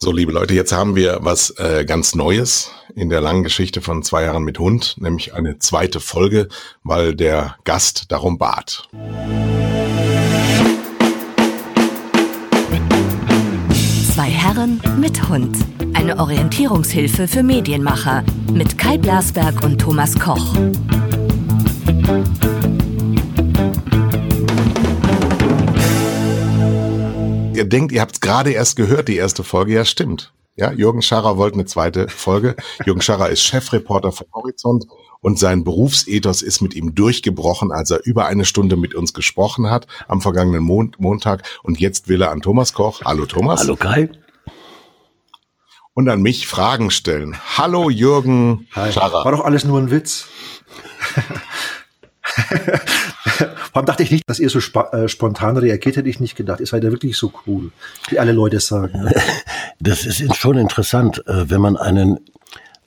So, liebe Leute, jetzt haben wir was äh, ganz Neues in der langen Geschichte von zwei Jahren mit Hund, nämlich eine zweite Folge, weil der Gast darum bat. Zwei Herren mit Hund. Eine Orientierungshilfe für Medienmacher mit Kai Blasberg und Thomas Koch. Denkt, ihr habt es gerade erst gehört, die erste Folge. Ja, stimmt. Ja, Jürgen Scharrer wollte eine zweite Folge. Jürgen Scharrer ist Chefreporter von Horizont und sein Berufsethos ist mit ihm durchgebrochen, als er über eine Stunde mit uns gesprochen hat am vergangenen Mon Montag. Und jetzt will er an Thomas Koch. Hallo Thomas. Hallo Kai. Und an mich Fragen stellen. Hallo Jürgen Hi. Scharrer. War doch alles nur ein Witz. Warum dachte ich nicht, dass ihr so äh, spontan reagiert, hätte ich nicht gedacht. Ihr seid ja wirklich so cool, wie alle Leute sagen. Ne? Das ist schon interessant, äh, wenn man einen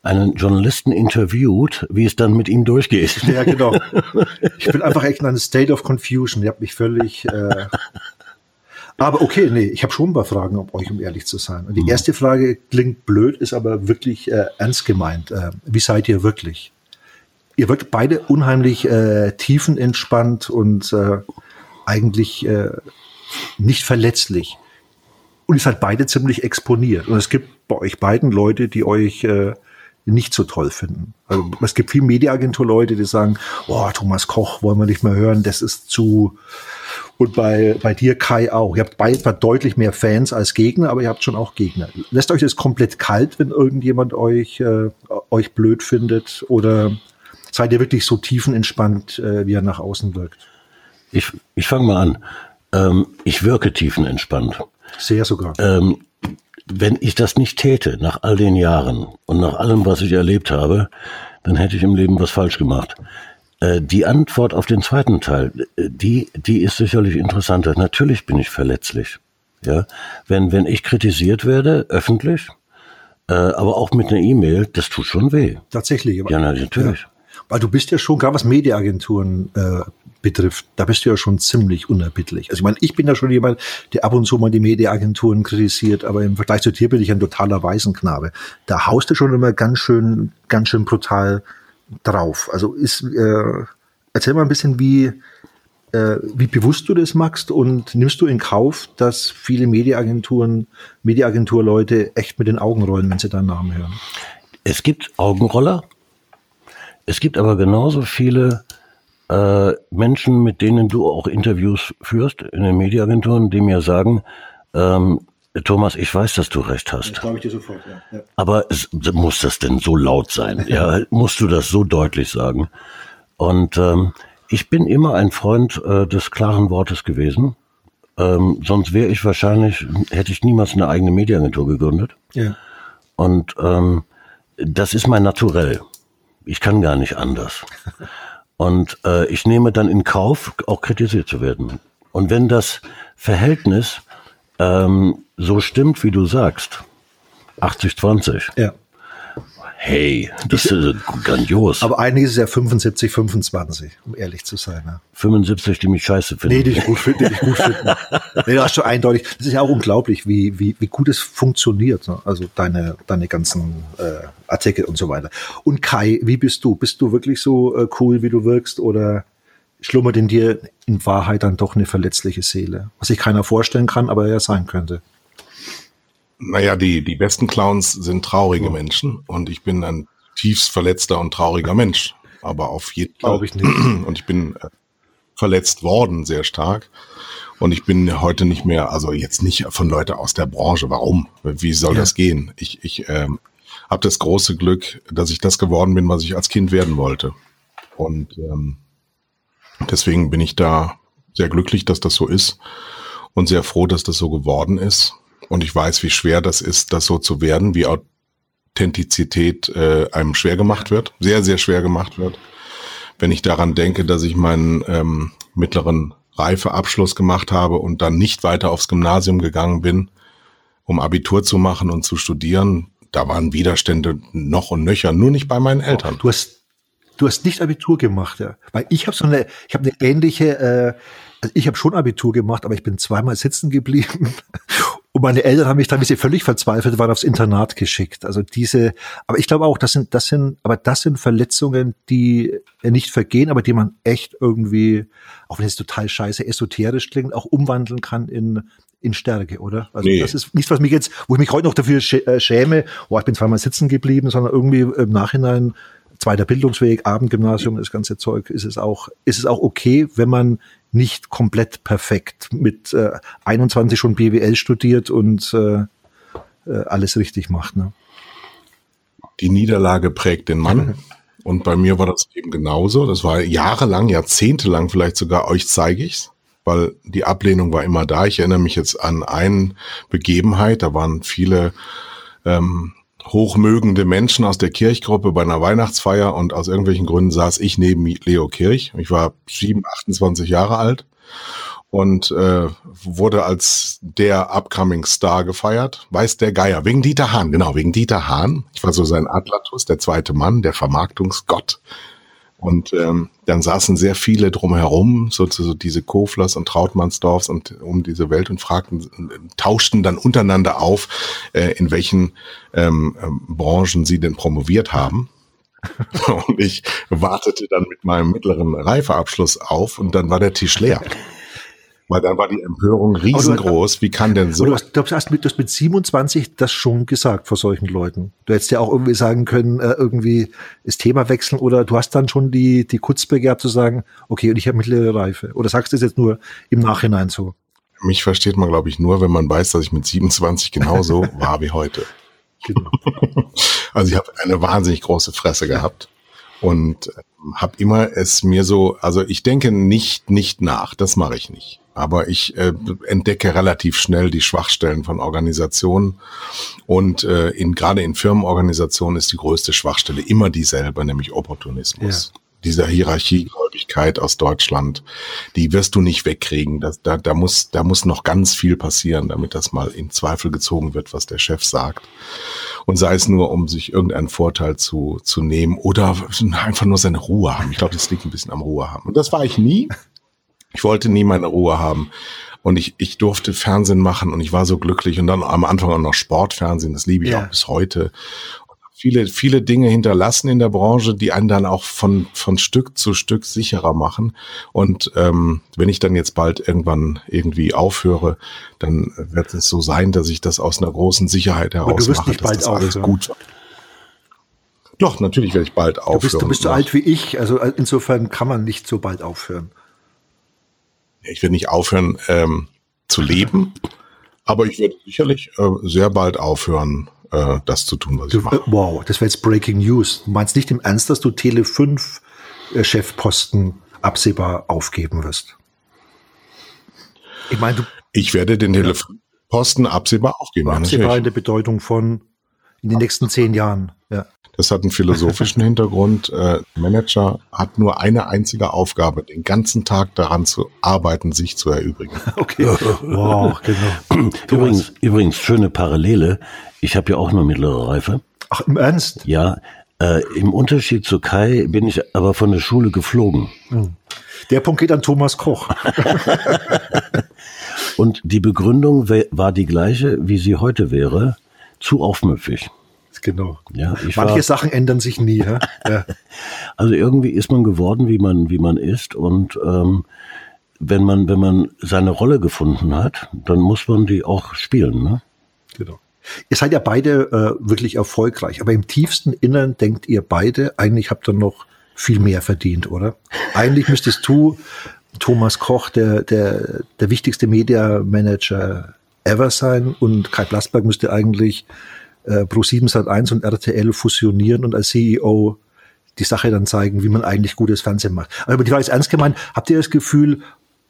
einen Journalisten interviewt, wie es dann mit ihm durchgeht. Ja, genau. Ich bin einfach echt in einem State of Confusion. Ihr habt mich völlig. Äh aber okay, nee, ich habe schon ein paar Fragen um euch, um ehrlich zu sein. Und die mhm. erste Frage klingt blöd, ist aber wirklich äh, ernst gemeint. Äh, wie seid ihr wirklich? Ihr wirkt beide unheimlich äh, tiefenentspannt und äh, eigentlich äh, nicht verletzlich. Und ihr seid beide ziemlich exponiert. Und es gibt bei euch beiden Leute, die euch äh, nicht so toll finden. Also es gibt viele Mediaagentur-Leute, die sagen, oh, Thomas Koch wollen wir nicht mehr hören, das ist zu. Und bei, bei dir, Kai, auch. Ihr habt beide deutlich mehr Fans als Gegner, aber ihr habt schon auch Gegner. Lässt euch das komplett kalt, wenn irgendjemand euch, äh, euch blöd findet? Oder seid ihr wirklich so tiefenentspannt, äh, wie er nach außen wirkt? Ich, ich fange mal an. Ähm, ich wirke tiefenentspannt. Sehr sogar. Ähm, wenn ich das nicht täte, nach all den Jahren und nach allem, was ich erlebt habe, dann hätte ich im Leben was falsch gemacht. Äh, die Antwort auf den zweiten Teil, äh, die, die ist sicherlich interessanter. Natürlich bin ich verletzlich. Ja, wenn, wenn ich kritisiert werde, öffentlich, äh, aber auch mit einer E-Mail, das tut schon weh. Tatsächlich. ja, natürlich. Ja. Weil du bist ja schon, gerade was Mediaagenturen äh, betrifft, da bist du ja schon ziemlich unerbittlich. Also ich meine, ich bin ja schon jemand, der ab und zu mal die Mediaagenturen kritisiert, aber im Vergleich zu dir bin ich ein totaler Waisenknabe. Da haust du schon immer ganz schön, ganz schön brutal drauf. Also ist, äh, erzähl mal ein bisschen, wie, äh, wie bewusst du das machst und nimmst du in Kauf, dass viele Mediaagenturen, Mediaagenturleute echt mit den Augen rollen, wenn sie deinen Namen hören? Es gibt Augenroller, es gibt aber genauso viele äh, Menschen, mit denen du auch Interviews führst in den Mediaagenturen, die mir sagen, ähm, Thomas, ich weiß, dass du recht hast. Das glaube ich dir sofort, ja. ja. Aber es, muss das denn so laut sein? ja, musst du das so deutlich sagen? Und ähm, ich bin immer ein Freund äh, des klaren Wortes gewesen. Ähm, sonst wäre ich wahrscheinlich, hätte ich niemals eine eigene Mediaagentur gegründet. Ja. Und ähm, das ist mein Naturell. Ich kann gar nicht anders. Und äh, ich nehme dann in Kauf, auch kritisiert zu werden. Und wenn das Verhältnis ähm, so stimmt, wie du sagst, 80-20, ja hey, das ist äh, grandios. Aber eigentlich ist es ja 75, 25, um ehrlich zu sein. Ne? 75, die mich scheiße finden. Nee, die ich gut finde, die ich gut finde. nee, das ist schon eindeutig. Das ist ja auch unglaublich, wie, wie, wie gut es funktioniert. Ne? Also deine, deine ganzen äh, Artikel und so weiter. Und Kai, wie bist du? Bist du wirklich so äh, cool, wie du wirkst? Oder schlummert in dir in Wahrheit dann doch eine verletzliche Seele? Was sich keiner vorstellen kann, aber ja sein könnte. Naja, die, die besten Clowns sind traurige oh. Menschen und ich bin ein tiefst verletzter und trauriger Mensch. Aber auf jeden Fall. Glaube ich nicht. Und ich bin äh, verletzt worden, sehr stark. Und ich bin heute nicht mehr, also jetzt nicht von Leuten aus der Branche. Warum? Wie soll ja. das gehen? Ich, ich ähm, habe das große Glück, dass ich das geworden bin, was ich als Kind werden wollte. Und ähm, deswegen bin ich da sehr glücklich, dass das so ist und sehr froh, dass das so geworden ist. Und ich weiß, wie schwer das ist, das so zu werden, wie Authentizität äh, einem schwer gemacht wird, sehr, sehr schwer gemacht wird. Wenn ich daran denke, dass ich meinen ähm, mittleren Reifeabschluss gemacht habe und dann nicht weiter aufs Gymnasium gegangen bin, um Abitur zu machen und zu studieren, da waren Widerstände noch und nöcher, nur nicht bei meinen Eltern. Du hast, du hast nicht Abitur gemacht, ja. Weil ich habe so eine, ich habe eine ähnliche, äh, also ich habe schon Abitur gemacht, aber ich bin zweimal sitzen geblieben Und meine Eltern haben mich dann, wie sie völlig verzweifelt waren, aufs Internat geschickt. Also diese, aber ich glaube auch, das sind, das sind, aber das sind Verletzungen, die nicht vergehen, aber die man echt irgendwie, auch wenn es total scheiße esoterisch klingt, auch umwandeln kann in, in Stärke, oder? Also nee. das ist nichts, was mich jetzt, wo ich mich heute noch dafür äh, schäme, oh, ich bin zweimal sitzen geblieben, sondern irgendwie im Nachhinein zweiter Bildungsweg, Abendgymnasium, das ganze Zeug, ist es auch, ist es auch okay, wenn man nicht komplett perfekt mit äh, 21 schon BWL studiert und äh, äh, alles richtig macht. Ne? Die Niederlage prägt den Mann. Und bei mir war das eben genauso. Das war jahrelang, jahrzehntelang vielleicht sogar, euch zeige ich's, weil die Ablehnung war immer da. Ich erinnere mich jetzt an eine Begebenheit, da waren viele ähm, hochmögende Menschen aus der Kirchgruppe bei einer Weihnachtsfeier und aus irgendwelchen Gründen saß ich neben Leo Kirch. Ich war 7, 28 Jahre alt und äh, wurde als der Upcoming Star gefeiert. Weiß der Geier, wegen Dieter Hahn, genau, wegen Dieter Hahn. Ich war so sein Atlatus, der zweite Mann, der Vermarktungsgott. Und ähm, dann saßen sehr viele drumherum, so, so diese Koflers und Trautmannsdorfs und um diese Welt und fragten, tauschten dann untereinander auf, äh, in welchen ähm, ähm, Branchen sie denn promoviert haben. und ich wartete dann mit meinem mittleren Reifeabschluss auf und dann war der Tisch leer. Weil dann war die Empörung riesengroß. Wie kann denn so? Du hast, du hast, mit, du hast mit 27 das schon gesagt vor solchen Leuten. Du hättest ja auch irgendwie sagen können, äh, irgendwie das Thema wechseln oder du hast dann schon die, die Kutzbe gehabt zu sagen, okay, und ich habe mittlere Reife. Oder sagst du es jetzt nur im Nachhinein so? Mich versteht man, glaube ich, nur, wenn man weiß, dass ich mit 27 genauso war wie heute. Genau. also ich habe eine wahnsinnig große Fresse gehabt und äh, habe immer es mir so, also ich denke nicht nicht nach, das mache ich nicht. Aber ich äh, entdecke relativ schnell die Schwachstellen von Organisationen. Und äh, in, gerade in Firmenorganisationen ist die größte Schwachstelle immer dieselbe, nämlich Opportunismus. Ja. Dieser Hierarchiegläubigkeit aus Deutschland, die wirst du nicht wegkriegen. Das, da, da, muss, da muss noch ganz viel passieren, damit das mal in Zweifel gezogen wird, was der Chef sagt. Und sei es nur, um sich irgendeinen Vorteil zu, zu nehmen oder einfach nur seine Ruhe haben. Ich glaube, das liegt ein bisschen am Ruhe haben. Und das war ich nie. Ich wollte nie meine Ruhe haben. Und ich, ich durfte Fernsehen machen und ich war so glücklich. Und dann am Anfang auch noch Sportfernsehen, das liebe ich ja. auch bis heute. Viele, viele Dinge hinterlassen in der Branche, die einen dann auch von, von Stück zu Stück sicherer machen. Und ähm, wenn ich dann jetzt bald irgendwann irgendwie aufhöre, dann wird es so sein, dass ich das aus einer großen Sicherheit heraus Aber du wirst mache, nicht bald alles gut wird. Doch, natürlich werde ich bald aufhören. Du bist, du bist so alt wie ich, also insofern kann man nicht so bald aufhören ich werde nicht aufhören ähm, zu leben, aber ich werde sicherlich äh, sehr bald aufhören, äh, das zu tun, was du, ich mache. Wow, das wäre jetzt Breaking News. Du meinst nicht im Ernst, dass du Tele 5 äh, Chefposten absehbar aufgeben wirst? Ich meine, du. Ich werde den Tele 5 Posten absehbar aufgeben. Absehbar in der Bedeutung von in den nächsten zehn Jahren. Ja. Das hat einen philosophischen Hintergrund. Äh, Manager hat nur eine einzige Aufgabe, den ganzen Tag daran zu arbeiten, sich zu erübrigen. Okay. Wow, genau. Übrigens, übrigens, schöne Parallele. Ich habe ja auch nur mittlere Reife. Ach, im Ernst? Ja. Äh, Im Unterschied zu Kai bin ich aber von der Schule geflogen. Hm. Der Punkt geht an Thomas Koch. Und die Begründung war die gleiche, wie sie heute wäre. Zu aufmüpfig. Genau. Ja, Manche war, Sachen ändern sich nie. Ja? Also irgendwie ist man geworden, wie man, wie man ist. Und ähm, wenn man, wenn man seine Rolle gefunden hat, dann muss man die auch spielen. Ne? Genau. Ihr seid ja beide äh, wirklich erfolgreich, aber im tiefsten Innern denkt ihr beide, eigentlich habt ihr noch viel mehr verdient, oder? Eigentlich müsstest du, Thomas Koch, der, der, der wichtigste Media Manager ever sein und Kai Blasberg müsste eigentlich äh, Pro7 Sat1 und RTL fusionieren und als CEO die Sache dann zeigen, wie man eigentlich gutes Fernsehen macht. Aber die Frage ist ernst gemeint, habt ihr das Gefühl,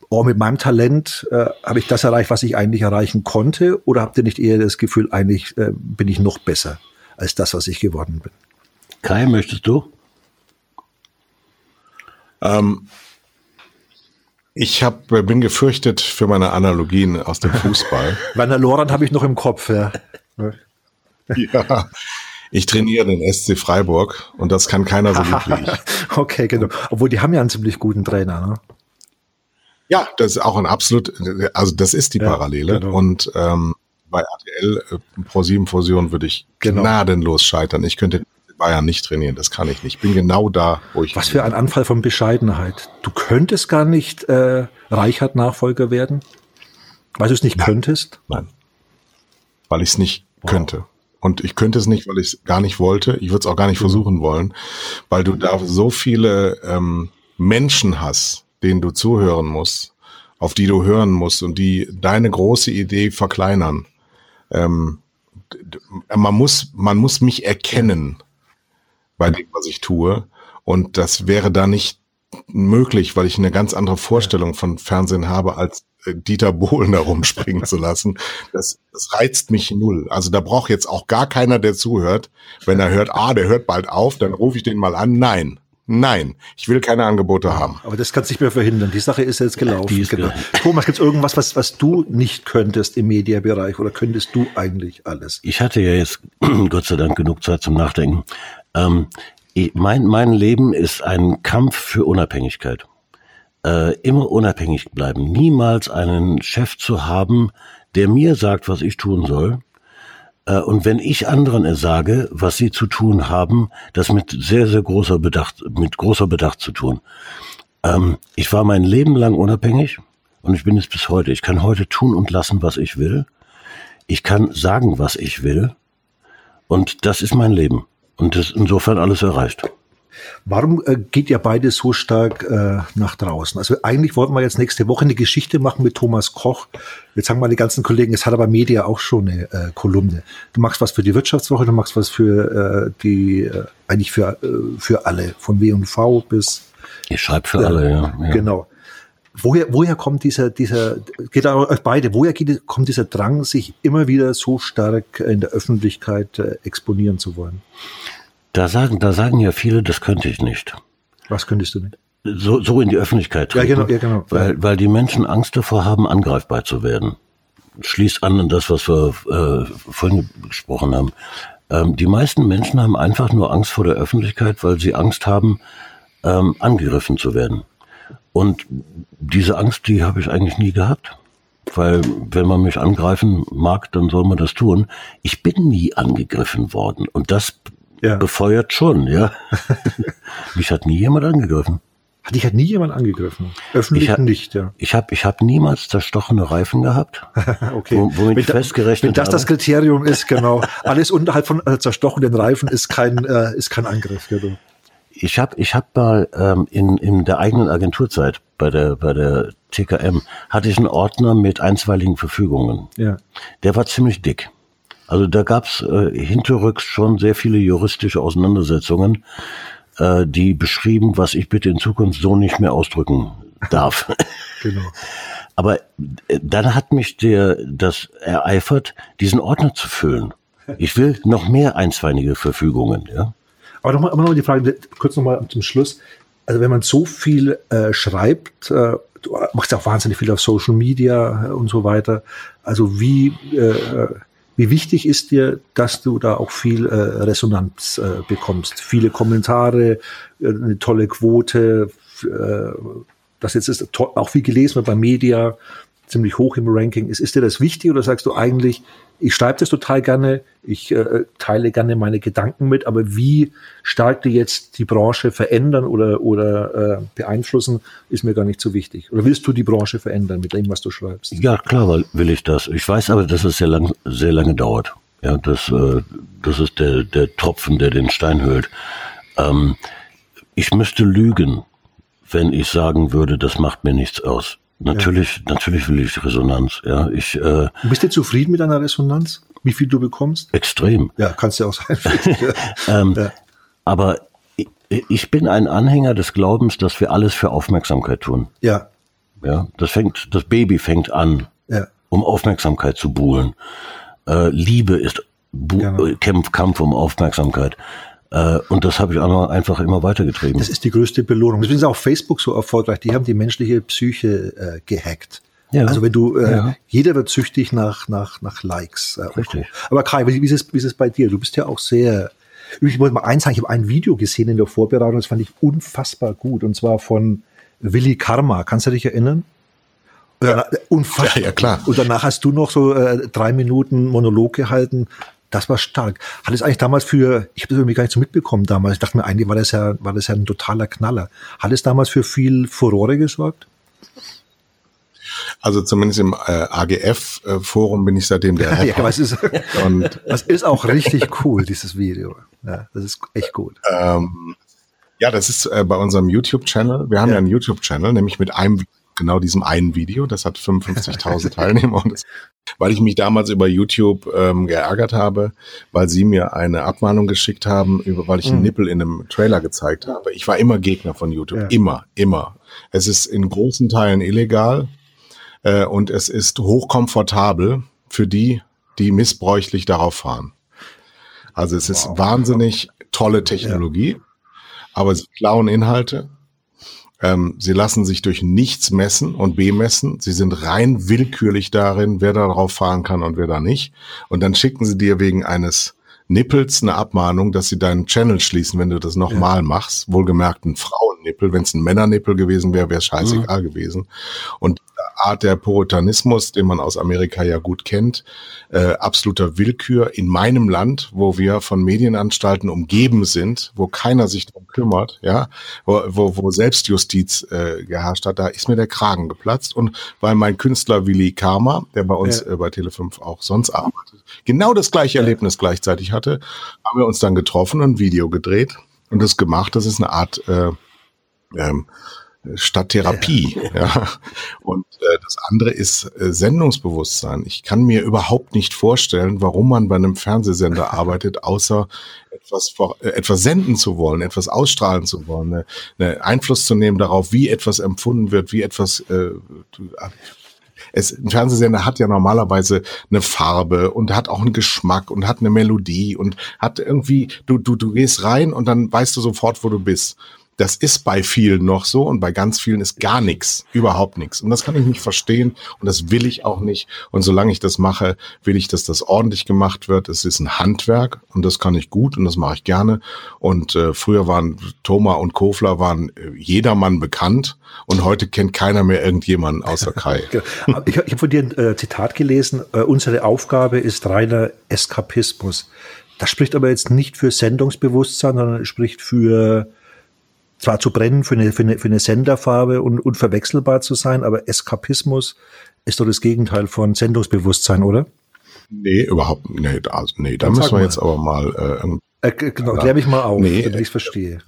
oh, mit meinem Talent äh, habe ich das erreicht, was ich eigentlich erreichen konnte? Oder habt ihr nicht eher das Gefühl, eigentlich äh, bin ich noch besser als das, was ich geworden bin? Kai, möchtest du? Ähm, ich hab, bin gefürchtet für meine Analogien aus dem Fußball. Werner Lorand habe ich noch im Kopf, ja. ja. Ich trainiere den SC Freiburg und das kann keiner so gut wie ich. okay, genau. Obwohl die haben ja einen ziemlich guten Trainer, ne? Ja, das ist auch ein absolut, also das ist die ja, Parallele. Genau. Und ähm, bei RTL äh, Pro 7 Fusion würde ich genau. gnadenlos scheitern. Ich könnte Bayern nicht trainieren, das kann ich nicht. Ich bin genau da, wo ich. Was für ein Anfall von Bescheidenheit. Du könntest gar nicht äh, Reichert-Nachfolger werden, weil du es nicht Nein. könntest? Nein. Weil ich es nicht wow. könnte. Und ich könnte es nicht, weil ich es gar nicht wollte. Ich würde es auch gar nicht mhm. versuchen wollen, weil du da so viele ähm, Menschen hast, denen du zuhören musst, auf die du hören musst und die deine große Idee verkleinern. Ähm, man muss, man muss mich erkennen bei dem, was ich tue. Und das wäre da nicht möglich, weil ich eine ganz andere Vorstellung von Fernsehen habe, als Dieter Bohlen da rumspringen zu lassen. Das, das reizt mich null. Also da braucht jetzt auch gar keiner, der zuhört. Wenn er hört, ah, der hört bald auf, dann rufe ich den mal an. Nein. Nein, ich will keine Angebote haben. Aber das kannst du nicht mehr verhindern. Die Sache ist jetzt gelaufen. Die ist genau. Thomas, gibt es irgendwas, was, was du nicht könntest im Mediabereich oder könntest du eigentlich alles? Ich hatte ja jetzt Gott sei Dank genug Zeit zum Nachdenken. Ähm, ich, mein, mein Leben ist ein Kampf für Unabhängigkeit. Äh, immer unabhängig bleiben. Niemals einen Chef zu haben, der mir sagt, was ich tun soll. Äh, und wenn ich anderen sage, was sie zu tun haben, das mit sehr, sehr großer Bedacht, mit großer Bedacht zu tun. Ähm, ich war mein Leben lang unabhängig und ich bin es bis heute. Ich kann heute tun und lassen, was ich will. Ich kann sagen, was ich will. Und das ist mein Leben. Und das ist insofern alles erreicht. Warum äh, geht ihr beide so stark äh, nach draußen? Also eigentlich wollten wir jetzt nächste Woche eine Geschichte machen mit Thomas Koch. Jetzt sagen mal die ganzen Kollegen, es hat aber Media auch schon eine äh, Kolumne. Du machst was für die Wirtschaftswoche, du machst was für äh, die, äh, eigentlich für, äh, für alle, von W&V bis... Ich schreibe für alle, ja, ja. Genau. Woher, woher kommt dieser, dieser, geht auch euch beide, woher geht, kommt dieser Drang, sich immer wieder so stark in der Öffentlichkeit äh, exponieren zu wollen? Da sagen, da sagen ja viele, das könnte ich nicht. Was könntest du nicht? So, so in die Öffentlichkeit treten. Ja, genau, ja, genau. Weil, weil die Menschen Angst davor haben, angreifbar zu werden. Schließt an an das, was wir äh, vorhin gesprochen haben. Ähm, die meisten Menschen haben einfach nur Angst vor der Öffentlichkeit, weil sie Angst haben, ähm, angegriffen zu werden. Und diese Angst, die habe ich eigentlich nie gehabt. Weil wenn man mich angreifen mag, dann soll man das tun. Ich bin nie angegriffen worden. Und das ja. befeuert schon, ja. mich hat nie jemand angegriffen. Hat dich hat nie jemand angegriffen? Öffentlich ich nicht, ja. Ich habe ich hab niemals zerstochene Reifen gehabt. okay. Wo, womit wenn, ich festgerechnet Wenn das habe. das Kriterium ist, genau. Alles unterhalb von äh, zerstochenen Reifen ist kein, äh, ist kein Angriff. Genau. Ich habe ich hab mal ähm, in, in der eigenen Agenturzeit bei der, bei der TKM hatte ich einen Ordner mit einstweiligen Verfügungen. Ja. Der war ziemlich dick. Also da gab's äh, hinterrücks schon sehr viele juristische Auseinandersetzungen, äh, die beschrieben, was ich bitte in Zukunft so nicht mehr ausdrücken darf. genau. Aber äh, dann hat mich der das ereifert, diesen Ordner zu füllen. Ich will noch mehr einstweilige Verfügungen, ja. Aber nochmal noch mal die Frage, kurz nochmal zum Schluss. Also wenn man so viel äh, schreibt, äh, du machst ja auch wahnsinnig viel auf Social Media und so weiter. Also wie, äh, wie wichtig ist dir, dass du da auch viel äh, Resonanz äh, bekommst? Viele Kommentare, äh, eine tolle Quote, äh, das jetzt ist auch viel gelesen bei Media, ziemlich hoch im Ranking ist. Ist dir das wichtig oder sagst du eigentlich, ich schreibe das total gerne, ich äh, teile gerne meine Gedanken mit, aber wie stark die jetzt die Branche verändern oder, oder äh, beeinflussen, ist mir gar nicht so wichtig. Oder willst du die Branche verändern mit dem, was du schreibst? Ja, klar will ich das. Ich weiß aber, dass es sehr, lang, sehr lange dauert. Ja, das, äh, das ist der, der Tropfen, der den Stein höhlt. Ähm, ich müsste lügen, wenn ich sagen würde, das macht mir nichts aus. Natürlich, ja. natürlich will ich Resonanz. Ja, ich. Äh, Bist du zufrieden mit deiner Resonanz? Wie viel du bekommst? Extrem. Ja, kannst du auch sein. ähm, ja. Aber ich, ich bin ein Anhänger des Glaubens, dass wir alles für Aufmerksamkeit tun. Ja. Ja, das fängt, das Baby fängt an, ja. um Aufmerksamkeit zu buhlen. Äh, Liebe ist Bu genau. Kampf, Kampf um Aufmerksamkeit. Äh, und das habe ich auch einfach immer weitergetrieben. Das ist die größte Belohnung. Deswegen ist auch Facebook so erfolgreich. Die haben die menschliche Psyche äh, gehackt. Ja. Also wenn du, äh, ja. jeder wird süchtig nach, nach, nach Likes. Äh, Richtig. Aber Kai, wie, ist es, wie ist es bei dir? Du bist ja auch sehr, ich wollte mal eins sagen, ich habe ein Video gesehen in der Vorbereitung, das fand ich unfassbar gut. Und zwar von Willi Karma. Kannst du dich erinnern? Unfassbar. Ja, ja, klar. Und danach hast du noch so äh, drei Minuten Monolog gehalten. Das war stark. Hat es eigentlich damals für, ich habe das irgendwie gar nicht so mitbekommen damals. Ich dachte mir, eigentlich war das ja, war das ja ein totaler Knaller. Hat es damals für viel Furore gesorgt? Also zumindest im äh, AGF-Forum bin ich seitdem der Rapper. ja, ist, und das ist auch richtig cool, dieses Video. Ja, das ist echt gut. Ähm, ja, das ist äh, bei unserem YouTube-Channel. Wir haben ja, ja einen YouTube-Channel, nämlich mit einem genau diesem einen Video. Das hat 55.000 Teilnehmer. Und das, weil ich mich damals über YouTube ähm, geärgert habe, weil sie mir eine Abmahnung geschickt haben, über, weil ich einen mhm. Nippel in einem Trailer gezeigt habe. Ich war immer Gegner von YouTube. Ja. Immer, immer. Es ist in großen Teilen illegal äh, und es ist hochkomfortabel für die, die missbräuchlich darauf fahren. Also es ist wahnsinnig tolle Technologie, ja. aber sie klauen Inhalte. Ähm, sie lassen sich durch nichts messen und bemessen. Sie sind rein willkürlich darin, wer darauf fahren kann und wer da nicht. Und dann schicken sie dir wegen eines Nippels eine Abmahnung, dass sie deinen Channel schließen, wenn du das nochmal ja. machst. Wohlgemerkt ein Frauennippel. Wenn es ein Männernippel gewesen wäre, wäre es scheißegal mhm. gewesen. Und Art der Puritanismus, den man aus Amerika ja gut kennt, äh, absoluter Willkür in meinem Land, wo wir von Medienanstalten umgeben sind, wo keiner sich darum kümmert, ja, wo, wo, wo Selbstjustiz äh, geherrscht hat, da ist mir der Kragen geplatzt. Und weil mein Künstler Willi Karma, der bei uns ja. äh, bei Tele5 auch sonst arbeitet, genau das gleiche ja. Erlebnis gleichzeitig hatte, haben wir uns dann getroffen und ein Video gedreht und das gemacht. Das ist eine Art äh, ähm, statt Therapie. Ja. ja. Und äh, das andere ist äh, Sendungsbewusstsein. Ich kann mir überhaupt nicht vorstellen, warum man bei einem Fernsehsender arbeitet, außer etwas, vor, äh, etwas senden zu wollen, etwas ausstrahlen zu wollen, ne, ne Einfluss zu nehmen darauf, wie etwas empfunden wird, wie etwas äh, es, ein Fernsehsender hat ja normalerweise eine Farbe und hat auch einen Geschmack und hat eine Melodie und hat irgendwie, du, du, du gehst rein und dann weißt du sofort, wo du bist. Das ist bei vielen noch so und bei ganz vielen ist gar nichts, überhaupt nichts. Und das kann ich nicht verstehen und das will ich auch nicht. Und solange ich das mache, will ich, dass das ordentlich gemacht wird. Es ist ein Handwerk und das kann ich gut und das mache ich gerne. Und äh, früher waren Thoma und Kofler waren äh, jedermann bekannt und heute kennt keiner mehr irgendjemanden außer Kai. Genau. ich, habe von dir ein äh, Zitat gelesen. Äh, unsere Aufgabe ist reiner Eskapismus. Das spricht aber jetzt nicht für Sendungsbewusstsein, sondern spricht für zwar zu brennen für eine, für eine, für eine Senderfarbe und unverwechselbar zu sein, aber Eskapismus ist doch das Gegenteil von Sendungsbewusstsein, oder? Nee, überhaupt nee, also, nee da müssen wir mal. jetzt aber mal äh, äh, genau, klär mich mal auf, nee, damit ich es verstehe.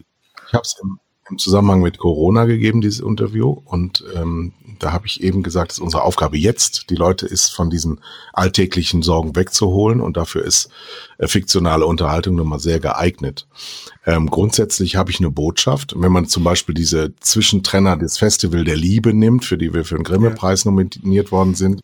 Ich habe es im, im Zusammenhang mit Corona gegeben, dieses Interview. Und ähm, da habe ich eben gesagt, es ist unsere Aufgabe jetzt, die Leute ist von diesen alltäglichen Sorgen wegzuholen. Und dafür ist äh, fiktionale Unterhaltung nochmal sehr geeignet. Ähm, grundsätzlich habe ich eine Botschaft. Wenn man zum Beispiel diese Zwischentrenner des Festival der Liebe nimmt, für die wir für den Grimme-Preis nominiert worden sind,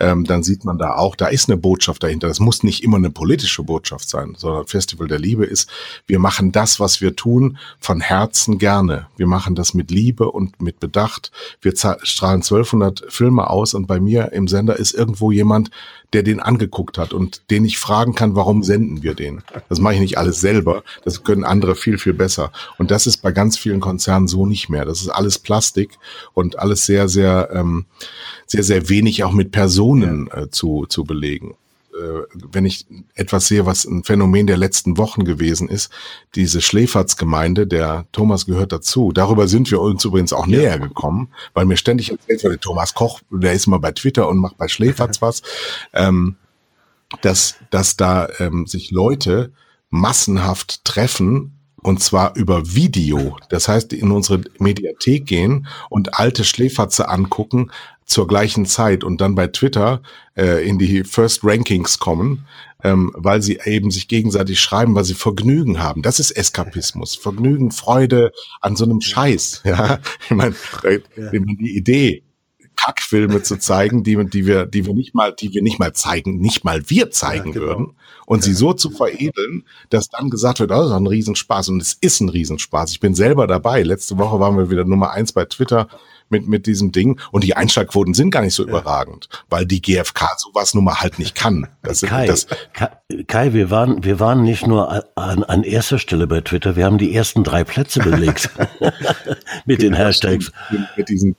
ähm, dann sieht man da auch, da ist eine Botschaft dahinter. Das muss nicht immer eine politische Botschaft sein, sondern Festival der Liebe ist, wir machen das, was wir tun, von Herzen gerne. Wir machen das mit Liebe und mit Bedacht. Wir strahlen 1200 Filme aus und bei mir im Sender ist irgendwo jemand, der den angeguckt hat und den ich fragen kann, warum senden wir den? Das mache ich nicht alles selber. Das können andere viel, viel besser. Und das ist bei ganz vielen Konzernen so nicht mehr. Das ist alles Plastik und alles sehr, sehr, ähm, sehr, sehr wenig auch mit Personen äh, zu, zu belegen wenn ich etwas sehe, was ein Phänomen der letzten Wochen gewesen ist, diese Schläfertsgemeinde, der Thomas gehört dazu. Darüber sind wir uns übrigens auch ja. näher gekommen, weil mir ständig erzählt wurde, Thomas Koch, der ist mal bei Twitter und macht bei Schläferts was, ähm, dass, dass da ähm, sich Leute massenhaft treffen und zwar über Video. Das heißt, in unsere Mediathek gehen und alte Schläferze angucken, zur gleichen Zeit und dann bei Twitter äh, in die First Rankings kommen, ähm, weil sie eben sich gegenseitig schreiben, weil sie Vergnügen haben. Das ist Eskapismus. Vergnügen, Freude an so einem Scheiß. Ja, ich meine, äh, die Idee, Kackfilme zu zeigen, die, die wir, die wir nicht mal, die wir nicht mal zeigen, nicht mal wir zeigen ja, genau. würden und ja. sie so zu veredeln, dass dann gesagt wird, oh, das ist ein Riesenspaß und es ist ein Riesenspaß. Ich bin selber dabei. Letzte Woche waren wir wieder Nummer eins bei Twitter mit, mit diesem Ding. Und die Einschlagquoten sind gar nicht so ja. überragend, weil die GfK sowas nun mal halt nicht kann. Das, Kai, das Kai, Kai, wir waren, wir waren nicht nur an, an erster Stelle bei Twitter, wir haben die ersten drei Plätze belegt. mit den Hashtags. Mit diesen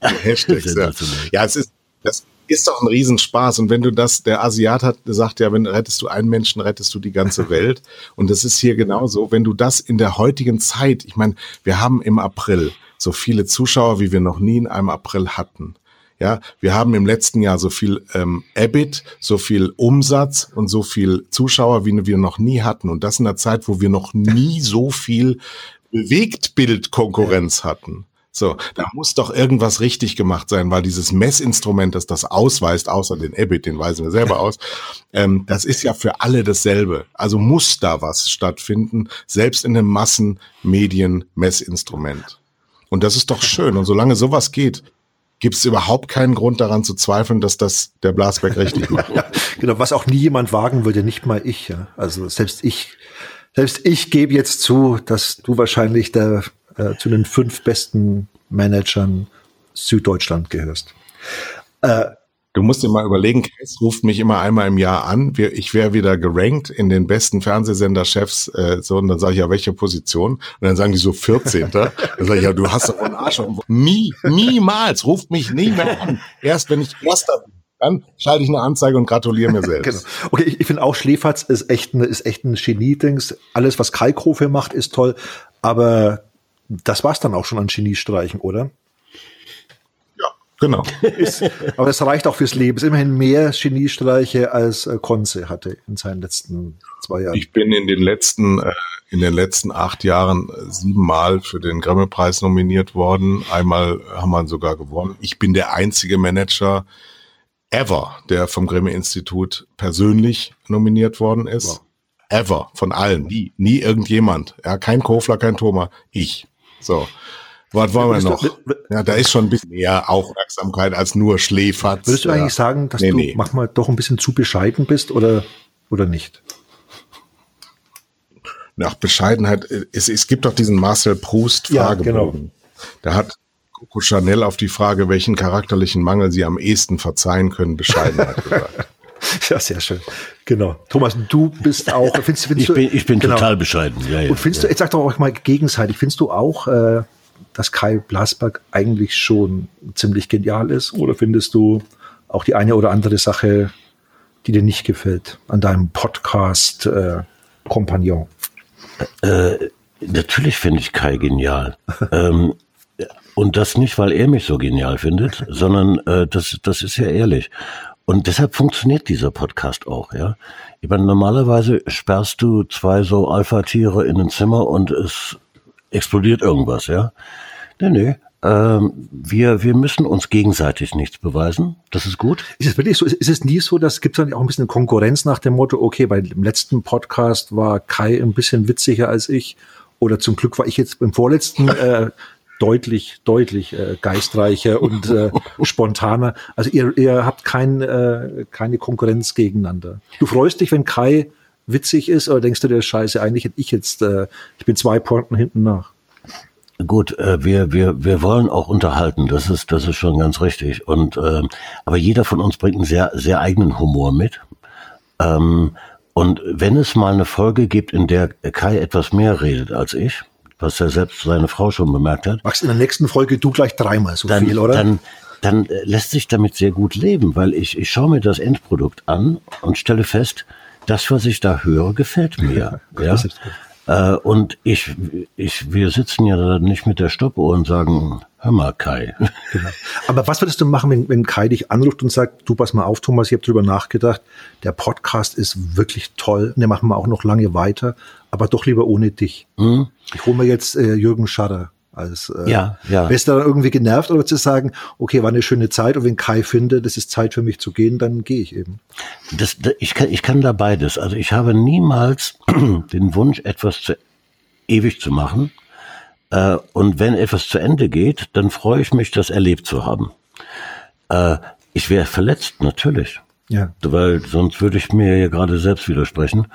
Hashtags, ja. ja, es ist, das ist doch ein Riesenspaß. Und wenn du das, der Asiat hat gesagt, ja, wenn rettest du einen Menschen, rettest du die ganze Welt. Und das ist hier genauso. Wenn du das in der heutigen Zeit, ich meine, wir haben im April so viele Zuschauer, wie wir noch nie in einem April hatten. Ja, wir haben im letzten Jahr so viel ähm, EBIT, so viel Umsatz und so viel Zuschauer, wie wir noch nie hatten. Und das in einer Zeit, wo wir noch nie so viel Bewegtbildkonkurrenz hatten. So, da muss doch irgendwas richtig gemacht sein, weil dieses Messinstrument, das das ausweist, außer den EBIT, den weisen wir selber aus, ähm, das ist ja für alle dasselbe. Also muss da was stattfinden, selbst in einem Massenmedien-Messinstrument. Und das ist doch schön. Und solange sowas geht, gibt es überhaupt keinen Grund daran zu zweifeln, dass das der Blasberg richtig macht. genau, was auch nie jemand wagen würde, nicht mal ich. Ja. Also selbst ich, selbst ich gebe jetzt zu, dass du wahrscheinlich der äh, zu den fünf besten Managern Süddeutschland gehörst. Äh, Du musst dir mal überlegen, Chris ruft mich immer einmal im Jahr an. Ich wäre wieder gerankt in den besten Fernsehsenderchefs. Äh, so, und dann sage ich ja, welche Position? Und dann sagen die so 14. dann sage ich, ja, du hast doch einen Arsch. Nie, niemals, ruft mich nie mehr an. Erst wenn ich Erster bin. Dann schalte ich eine Anzeige und gratuliere mir selbst. genau. Okay, ich, ich finde auch Schläferz ist echt ein, ist echt ein Genie-Dings. Alles, was Kai Kofe macht, ist toll. Aber das war's dann auch schon an Geniestreichen, oder? Genau. Ist, aber es reicht auch fürs Leben. Es ist immerhin mehr Geniestreiche als äh, Konze hatte in seinen letzten zwei Jahren. Ich bin in den letzten, äh, in den letzten acht Jahren äh, siebenmal für den Grimme-Preis nominiert worden. Einmal haben wir ihn sogar gewonnen. Ich bin der einzige Manager ever, der vom Grimme-Institut persönlich nominiert worden ist. Wow. Ever, von allen, nie, nie irgendjemand. Ja, kein Kofler, kein Thoma, ich. So. Was wollen wir noch? Ja, da ist schon ein bisschen mehr Aufmerksamkeit als nur Schläferz. Würdest du eigentlich ja. sagen, dass nee, du nee. manchmal doch ein bisschen zu bescheiden bist oder, oder nicht? Nach Bescheidenheit, es, es gibt doch diesen Marcel Proust Fragebogen. Ja, genau. Da hat Coco Chanel auf die Frage, welchen charakterlichen Mangel sie am ehesten verzeihen können, Bescheidenheit gesagt. Ja, sehr schön. Genau. Thomas, du bist auch. Findest, findest ich bin, ich bin genau. total bescheiden. Ja, ja, Und findest ja. du, jetzt sag doch auch mal gegenseitig, findest du auch, äh, dass Kai Blasberg eigentlich schon ziemlich genial ist? Oder findest du auch die eine oder andere Sache, die dir nicht gefällt an deinem Podcast äh, Kompagnon? Äh, natürlich finde ich Kai genial. ähm, und das nicht, weil er mich so genial findet, sondern äh, das, das ist ja ehrlich. Und deshalb funktioniert dieser Podcast auch, ja. Ich meine, normalerweise sperrst du zwei so Alpha-Tiere in ein Zimmer und es explodiert irgendwas, ja. Nee, nee. Ähm, wir, wir müssen uns gegenseitig nichts beweisen. Das ist gut. Ist es wirklich so? Ist, ist es nie so, dass gibt es dann auch ein bisschen Konkurrenz nach dem Motto, okay, bei dem letzten Podcast war Kai ein bisschen witziger als ich oder zum Glück war ich jetzt beim vorletzten äh, deutlich, deutlich äh, geistreicher und äh, spontaner. Also ihr, ihr habt kein, äh, keine Konkurrenz gegeneinander. Du freust dich, wenn Kai witzig ist, oder denkst du dir, scheiße, eigentlich hätte ich jetzt, äh, ich bin zwei Pointen hinten nach. Gut, äh, wir, wir, wir wollen auch unterhalten, das ist, das ist schon ganz richtig. Und äh, aber jeder von uns bringt einen sehr, sehr eigenen Humor mit. Ähm, und wenn es mal eine Folge gibt, in der Kai etwas mehr redet als ich, was ja selbst seine Frau schon bemerkt hat. Machst in der nächsten Folge du gleich dreimal so dann, viel, oder? Dann, dann äh, lässt sich damit sehr gut leben, weil ich, ich schaue mir das Endprodukt an und stelle fest, das, was ich da höre, gefällt mir. ja? Äh, und ich, ich, wir sitzen ja da nicht mit der Stoppuhr und sagen, hör mal, Kai. Genau. Aber was würdest du machen, wenn, wenn Kai dich anruft und sagt, du pass mal auf, Thomas, ich habe drüber nachgedacht, der Podcast ist wirklich toll, den machen wir auch noch lange weiter, aber doch lieber ohne dich. Mhm. Ich hole mir jetzt äh, Jürgen Scharrer als äh, ja, ja. Bist du dann irgendwie genervt oder zu sagen, okay, war eine schöne Zeit und wenn Kai findet, das ist Zeit für mich zu gehen, dann gehe ich eben. Das, das, ich, kann, ich kann da beides. Also ich habe niemals den Wunsch, etwas zu, ewig zu machen. Äh, und wenn etwas zu Ende geht, dann freue ich mich, das erlebt zu haben. Äh, ich wäre verletzt, natürlich. Ja. Weil sonst würde ich mir ja gerade selbst widersprechen.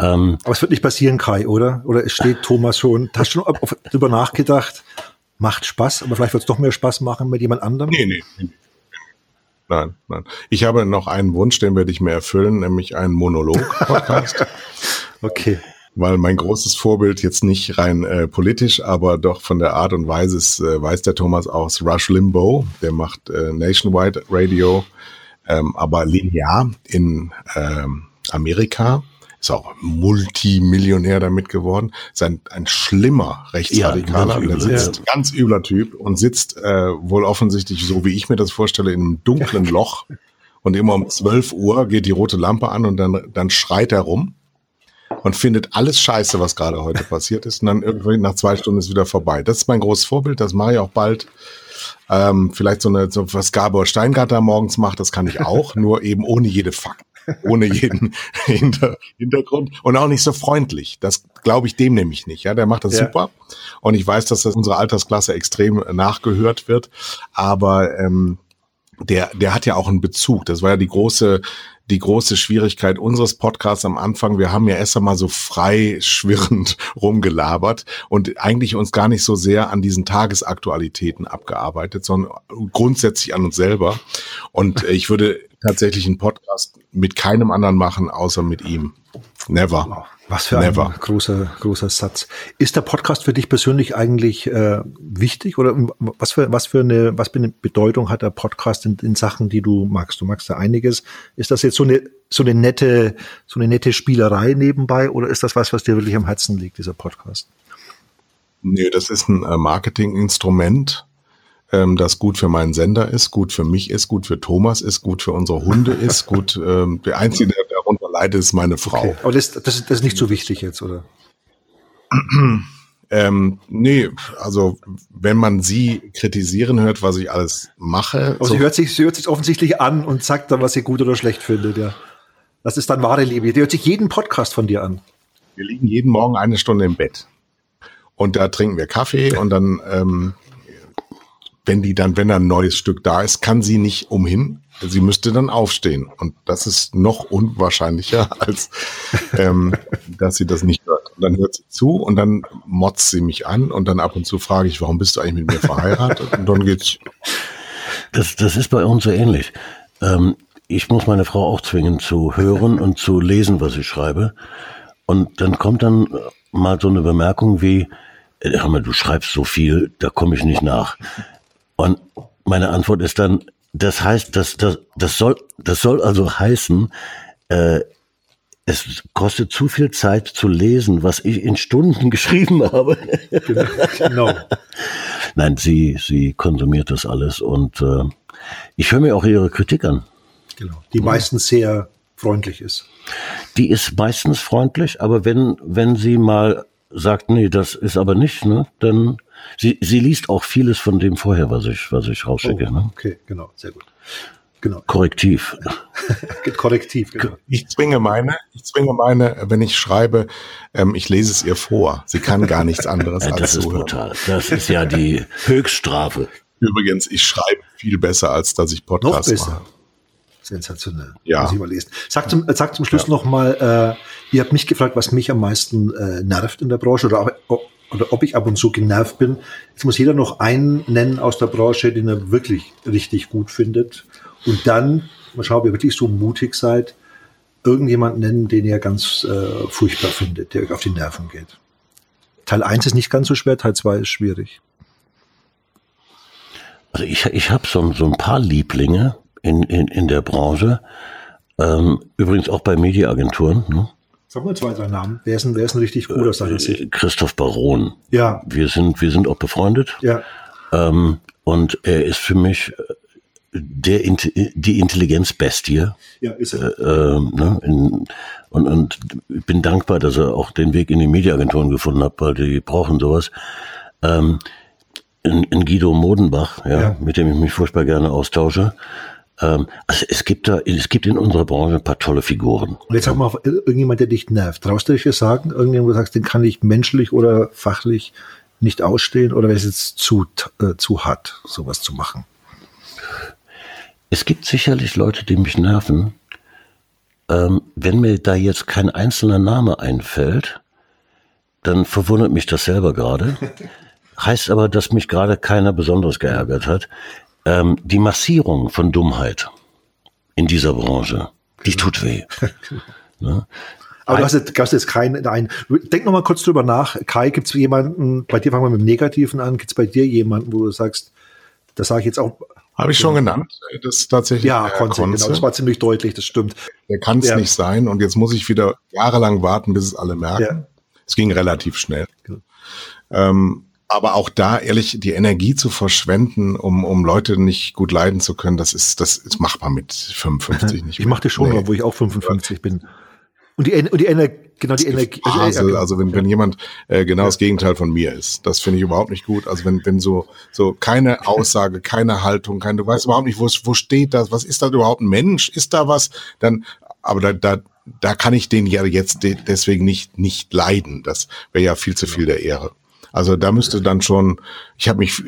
Ähm, Aber es wird nicht passieren, Kai, oder? Oder es steht Thomas schon, hast du schon drüber nachgedacht? Macht Spaß, aber vielleicht wird es doch mehr Spaß machen mit jemand anderem? Nee, nee, nee. Nein, nein. Ich habe noch einen Wunsch, den werde ich mir erfüllen, nämlich einen Monolog-Podcast. okay. weil mein großes Vorbild jetzt nicht rein äh, politisch, aber doch von der Art und Weise ist, äh, weiß der Thomas aus Rush Limbo, der macht äh, Nationwide Radio, ähm, aber linear in ähm, Amerika ist auch Multimillionär damit geworden, ist ein, ein schlimmer Rechtsradikaler, ja, sitzt, ja. ganz übler Typ und sitzt äh, wohl offensichtlich, so wie ich mir das vorstelle, in einem dunklen Loch und immer um 12 Uhr geht die rote Lampe an und dann, dann schreit er rum und findet alles scheiße, was gerade heute passiert ist. Und dann irgendwie nach zwei Stunden ist wieder vorbei. Das ist mein großes Vorbild, das mache ich auch bald. Ähm, vielleicht so eine, so was Gabor Steingart da morgens macht, das kann ich auch, nur eben ohne jede Fakten, ohne jeden Hinter Hintergrund und auch nicht so freundlich. Das glaube ich dem nämlich nicht. Ja, der macht das ja. super. Und ich weiß, dass das unserer Altersklasse extrem nachgehört wird. Aber ähm, der, der hat ja auch einen Bezug. Das war ja die große die große Schwierigkeit unseres Podcasts am Anfang. Wir haben ja erst einmal so frei schwirrend rumgelabert und eigentlich uns gar nicht so sehr an diesen Tagesaktualitäten abgearbeitet, sondern grundsätzlich an uns selber. Und ich würde tatsächlich einen Podcast mit keinem anderen machen, außer mit ihm. Never. Was für Never. ein großer, großer Satz. Ist der Podcast für dich persönlich eigentlich äh, wichtig oder was für, was für eine, was für eine Bedeutung hat der Podcast in, in Sachen, die du magst? Du magst ja einiges. Ist das jetzt so eine, so eine nette, so eine nette Spielerei nebenbei oder ist das was, was dir wirklich am Herzen liegt, dieser Podcast? Nee, das ist ein äh, Marketinginstrument, ähm, das gut für meinen Sender ist, gut für mich ist, gut für Thomas ist, gut für unsere Hunde ist, gut, ähm, der Einzige, der leidet, ist meine Frau. Okay. Aber das, das, das ist nicht so wichtig jetzt, oder? Ähm, nee, also wenn man sie kritisieren hört, was ich alles mache. Aber so sie hört sich, sie hört sich offensichtlich an und sagt dann, was sie gut oder schlecht findet, ja. Das ist dann wahre Liebe. Die hört sich jeden Podcast von dir an. Wir liegen jeden Morgen eine Stunde im Bett. Und da trinken wir Kaffee und dann ähm, wenn die dann, wenn ein neues Stück da ist, kann sie nicht umhin. Sie müsste dann aufstehen. Und das ist noch unwahrscheinlicher, als ähm, dass sie das nicht hört. Und dann hört sie zu und dann motzt sie mich an und dann ab und zu frage ich, warum bist du eigentlich mit mir verheiratet? Und dann geht's. Das, das ist bei uns so ähnlich. Ähm, ich muss meine Frau auch zwingen zu hören und zu lesen, was ich schreibe. Und dann kommt dann mal so eine Bemerkung wie, äh, hör mal, du schreibst so viel, da komme ich nicht nach. Und meine Antwort ist dann, das heißt, das, das, das, soll, das soll also heißen, äh, es kostet zu viel Zeit zu lesen, was ich in Stunden geschrieben habe. Genau. Nein, sie, sie konsumiert das alles und äh, ich höre mir auch ihre Kritik an. Genau. Die meistens sehr freundlich ist. Die ist meistens freundlich, aber wenn, wenn sie mal sagt, nee, das ist aber nicht, ne, dann Sie, sie liest auch vieles von dem vorher, was ich, was ich rausschicke. Oh, ne? Okay, genau, sehr gut. Genau. Korrektiv. Korrektiv, genau. Ich zwinge meine, ich zwinge meine, wenn ich schreibe, ähm, ich lese es ihr vor. Sie kann gar nichts anderes ja, als Das ist zuhören. brutal. Das ist ja die Höchststrafe. Übrigens, ich schreibe viel besser, als dass ich Podcasts Noch besser. mache. Sensationell. Ja. Muss ich mal lesen. Sag zum, sag zum Schluss ja. noch mal, äh, ihr habt mich gefragt, was mich am meisten äh, nervt in der Branche oder oder ob ich ab und zu genervt bin. Jetzt muss jeder noch einen nennen aus der Branche, den er wirklich richtig gut findet. Und dann, mal schauen, ob ihr wirklich so mutig seid, irgendjemanden nennen, den ihr ganz äh, furchtbar findet, der euch auf die Nerven geht. Teil 1 ist nicht ganz so schwer, Teil 2 ist schwierig. Also ich, ich habe so, so ein paar Lieblinge in, in, in der Branche, ähm, übrigens auch bei Mediaagenturen. Ne? Sag mal zwei, drei Namen. Wer ist ein, wer ist ein richtig gut aus deiner äh? Christoph Baron. Ja. Wir sind, wir sind auch befreundet. Ja. Ähm, und er ist für mich äh, der, die Intelligenzbestie. Ja, ist er. Äh, äh, ne, in, und, und ich bin dankbar, dass er auch den Weg in die Mediaagenturen gefunden hat, weil die brauchen sowas. Ähm, in, in Guido Modenbach, ja, ja, mit dem ich mich furchtbar gerne austausche. Ähm, also es gibt da, es gibt in unserer Branche ein paar tolle Figuren. Und jetzt sag mal, irgendjemand, der dich nervt. Traust du dich das sagen? Irgendjemand, wo du sagst, den kann ich menschlich oder fachlich nicht ausstehen oder wäre es jetzt zu, äh, zu hart, sowas zu machen? Es gibt sicherlich Leute, die mich nerven. Ähm, wenn mir da jetzt kein einzelner Name einfällt, dann verwundert mich das selber gerade. heißt aber, dass mich gerade keiner besonders geärgert hat ähm, die Massierung von Dummheit in dieser Branche, die tut weh. ne? Aber du hast jetzt, hast jetzt keinen, nein. Denk noch mal kurz drüber nach. Kai, gibt es jemanden, bei dir fangen wir mit dem Negativen an, gibt es bei dir jemanden, wo du sagst, das sage ich jetzt auch. Habe ich schon genannt. Das ist tatsächlich. Ja, Konze, Konze. genau. Das war ziemlich deutlich, das stimmt. Der kann es ja. nicht sein. Und jetzt muss ich wieder jahrelang warten, bis es alle merken. Ja. Es ging relativ schnell. Genau. Ähm, aber auch da ehrlich die Energie zu verschwenden, um, um Leute nicht gut leiden zu können, das ist, das ist machbar mit 55 nicht. Ich mache das schon, nee. wo ich auch 55 bin. Und die, und die Energie, genau die Energie. Also, also, wenn, wenn jemand äh, genau das Gegenteil von mir ist, das finde ich überhaupt nicht gut. Also wenn, wenn so, so keine Aussage, keine Haltung, kein, du weißt überhaupt nicht, wo, wo steht das, was ist da überhaupt ein Mensch? Ist da was? Dann, aber da, da, da kann ich den ja jetzt deswegen nicht, nicht leiden. Das wäre ja viel zu viel der Ehre. Also da müsste dann schon, ich habe mich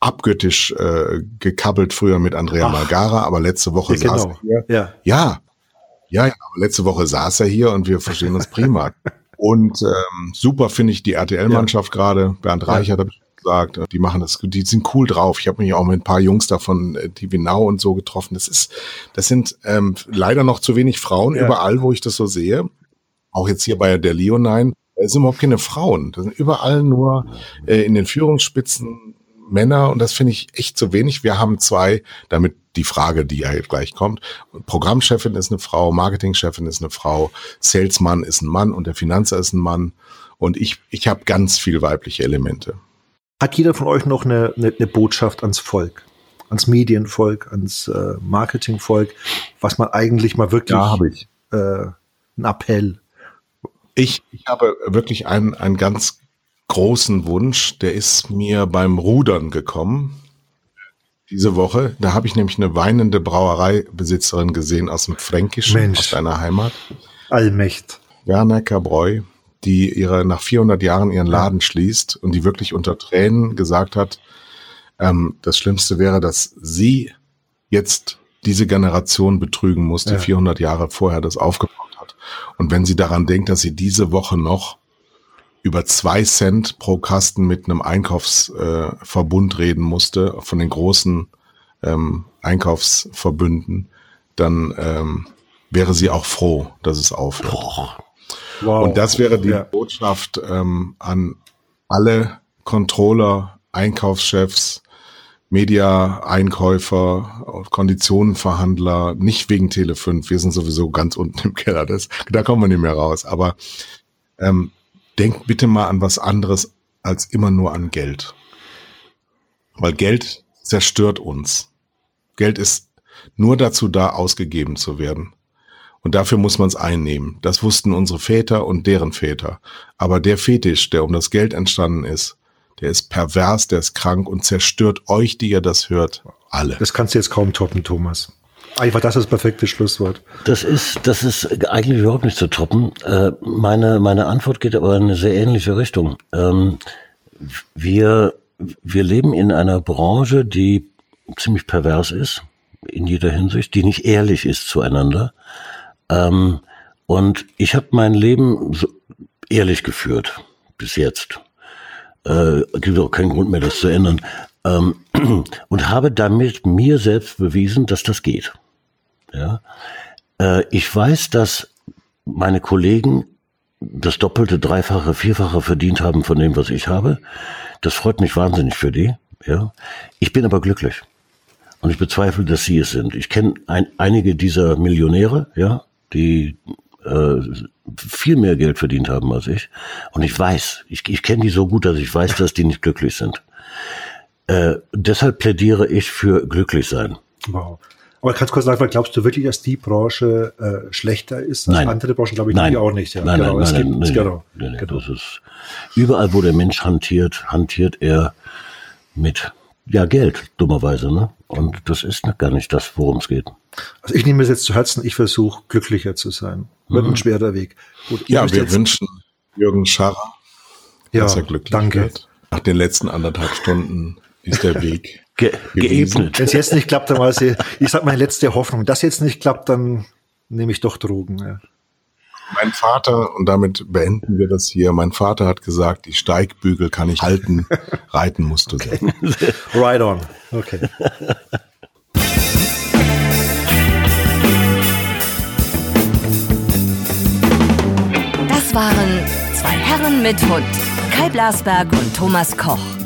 abgöttisch äh, gekabbelt früher mit Andrea Ach, Malgara, aber letzte Woche ja, saß genau. er hier. Ja. ja. Ja, ja, aber letzte Woche saß er hier und wir verstehen uns prima. und ähm, super finde ich die RTL-Mannschaft ja. gerade. Bernd Reichert habe ich gesagt, die machen das, die sind cool drauf. Ich habe mich auch mit ein paar Jungs davon äh, TV Now und so getroffen. Das ist, das sind ähm, leider noch zu wenig Frauen überall, wo ich das so sehe. Auch jetzt hier bei der Leonine. Es sind überhaupt keine Frauen. Das sind überall nur äh, in den Führungsspitzen Männer und das finde ich echt zu wenig. Wir haben zwei, damit die Frage, die ja gleich kommt. Programmchefin ist eine Frau, Marketingchefin ist eine Frau, Salesman ist ein Mann und der Finanzer ist ein Mann. Und ich, ich habe ganz viel weibliche Elemente. Hat jeder von euch noch eine, eine, eine Botschaft ans Volk? ans Medienvolk, ans äh, Marketingvolk, was man eigentlich mal wirklich ja, habe ich. Äh, ein Appell ich, ich habe wirklich einen, einen ganz großen Wunsch, der ist mir beim Rudern gekommen. Diese Woche, da habe ich nämlich eine weinende Brauereibesitzerin gesehen aus dem Fränkischen, Mensch. aus deiner Heimat. Allmächt. Werner Kabräu, die ihre nach 400 Jahren ihren Laden schließt und die wirklich unter Tränen gesagt hat, ähm, das Schlimmste wäre, dass sie jetzt diese Generation betrügen muss, die ja. 400 Jahre vorher das aufgebaut und wenn sie daran denkt, dass sie diese Woche noch über zwei Cent pro Kasten mit einem Einkaufsverbund äh, reden musste, von den großen ähm, Einkaufsverbünden, dann ähm, wäre sie auch froh, dass es aufhört. Wow. Und das wäre die ja. Botschaft ähm, an alle Controller, Einkaufschefs, Media-Einkäufer, Konditionenverhandler, nicht wegen Tele 5, wir sind sowieso ganz unten im Keller, das, da kommen wir nicht mehr raus. Aber ähm, denkt bitte mal an was anderes als immer nur an Geld. Weil Geld zerstört uns. Geld ist nur dazu da, ausgegeben zu werden. Und dafür muss man es einnehmen. Das wussten unsere Väter und deren Väter. Aber der Fetisch, der um das Geld entstanden ist, der ist pervers, der ist krank und zerstört euch, die ihr das hört, alle. Das kannst du jetzt kaum toppen, Thomas. Einfach das ist das perfekte Schlusswort. Das ist, das ist eigentlich überhaupt nicht zu toppen. Äh, meine, meine Antwort geht aber in eine sehr ähnliche Richtung. Ähm, wir, wir leben in einer Branche, die ziemlich pervers ist, in jeder Hinsicht, die nicht ehrlich ist zueinander. Ähm, und ich habe mein Leben so ehrlich geführt, bis jetzt äh, gibt auch keinen Grund mehr, das zu ändern. Ähm, und habe damit mir selbst bewiesen, dass das geht. Ja? Äh, ich weiß, dass meine Kollegen das Doppelte, Dreifache, Vierfache verdient haben von dem, was ich habe. Das freut mich wahnsinnig für die. Ja? Ich bin aber glücklich. Und ich bezweifle, dass sie es sind. Ich kenne ein, einige dieser Millionäre, ja, die äh, viel mehr Geld verdient haben als ich. Und ich weiß, ich, ich kenne die so gut, dass ich weiß, dass die nicht glücklich sind. Äh, deshalb plädiere ich für glücklich sein. Wow. Aber kannst du kurz sagen, glaubst du wirklich, dass die Branche äh, schlechter ist als nein. andere Branchen? Glaube ich nein. auch nicht. Ja. Nein, genau, nein, nein, gibt, nein, genau. nein, nein, genau. Das ist überall, wo der Mensch hantiert, hantiert er mit ja Geld, dummerweise, ne? Und das ist gar nicht das, worum es geht. Also ich nehme es jetzt zu Herzen, ich versuche glücklicher zu sein. Wird mhm. ein schwerer Weg. Gut, ja, wir wünschen Jürgen Scharrer, ja, dass er glücklich danke. wird. Nach den letzten anderthalb Stunden ist der Weg Ge geebnet. Wenn es jetzt nicht klappt, dann war es, ich sag meine letzte Hoffnung. Das jetzt nicht klappt, dann nehme ich doch Drogen. Ja. Mein Vater, und damit beenden wir das hier, mein Vater hat gesagt, die Steigbügel kann ich halten, reiten musst du okay. Right on. Okay. waren zwei Herren mit Hund, Kai Blasberg und Thomas Koch.